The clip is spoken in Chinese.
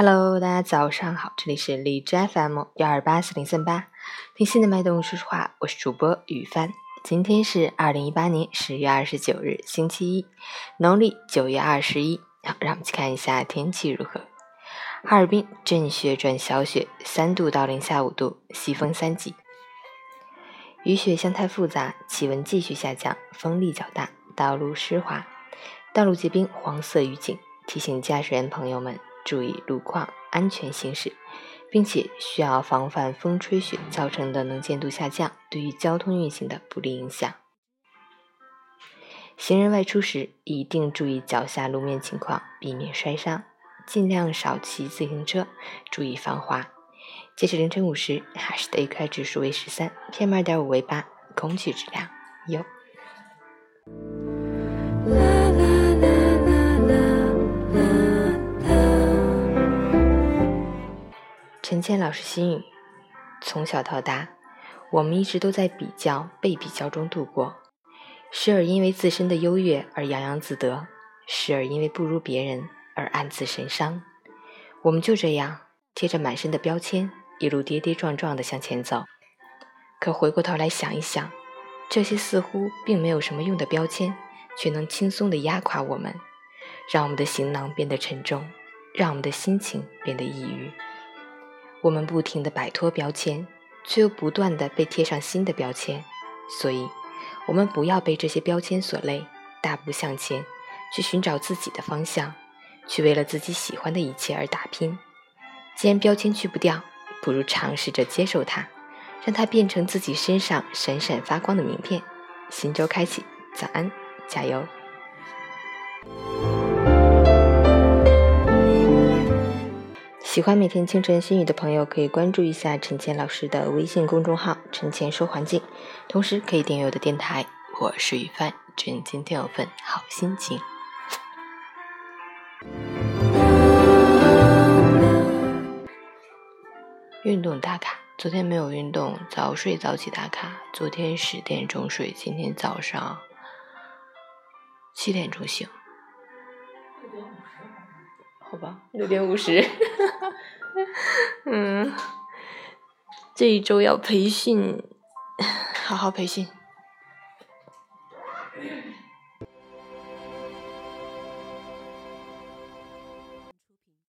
Hello，大家早上好，这里是荔枝 FM 幺二八四零三八，听心的脉动说实话，我是主播雨帆。今天是二零一八年十月二十九日，星期一，农历九月二十一。好，让我们去看一下天气如何。哈尔滨阵雪转小雪，三度到零下五度，西风三级。雨雪相态复杂，气温继续下降，风力较大，道路湿滑，道路结冰，黄色预警，提醒驾驶员朋友们。注意路况，安全行驶，并且需要防范风吹雪造成的能见度下降对于交通运行的不利影响。行人外出时一定注意脚下路面情况，避免摔伤，尽量少骑自行车，注意防滑。截止凌晨五时，哈市的 AQI 指数为十三，PM 二点五为八，空气质量优。陈谦老师心语：从小到大，我们一直都在比较、被比较中度过，时而因为自身的优越而洋洋自得，时而因为不如别人而暗自神伤。我们就这样贴着满身的标签，一路跌跌撞撞地向前走。可回过头来想一想，这些似乎并没有什么用的标签，却能轻松地压垮我们，让我们的行囊变得沉重，让我们的心情变得抑郁。我们不停地摆脱标签，却又不断地被贴上新的标签，所以，我们不要被这些标签所累，大步向前，去寻找自己的方向，去为了自己喜欢的一切而打拼。既然标签去不掉，不如尝试着接受它，让它变成自己身上闪闪发光的名片。新周开启，早安，加油！喜欢每天清晨心语的朋友，可以关注一下陈倩老师的微信公众号“陈倩说环境”，同时可以订阅我的电台。我是雨帆，祝你今天有份好心情。运动打卡，昨天没有运动，早睡早起打卡。昨天十点钟睡，今天早上七点钟醒。好吧，六点五十。嗯，这一周要培训，好好培训。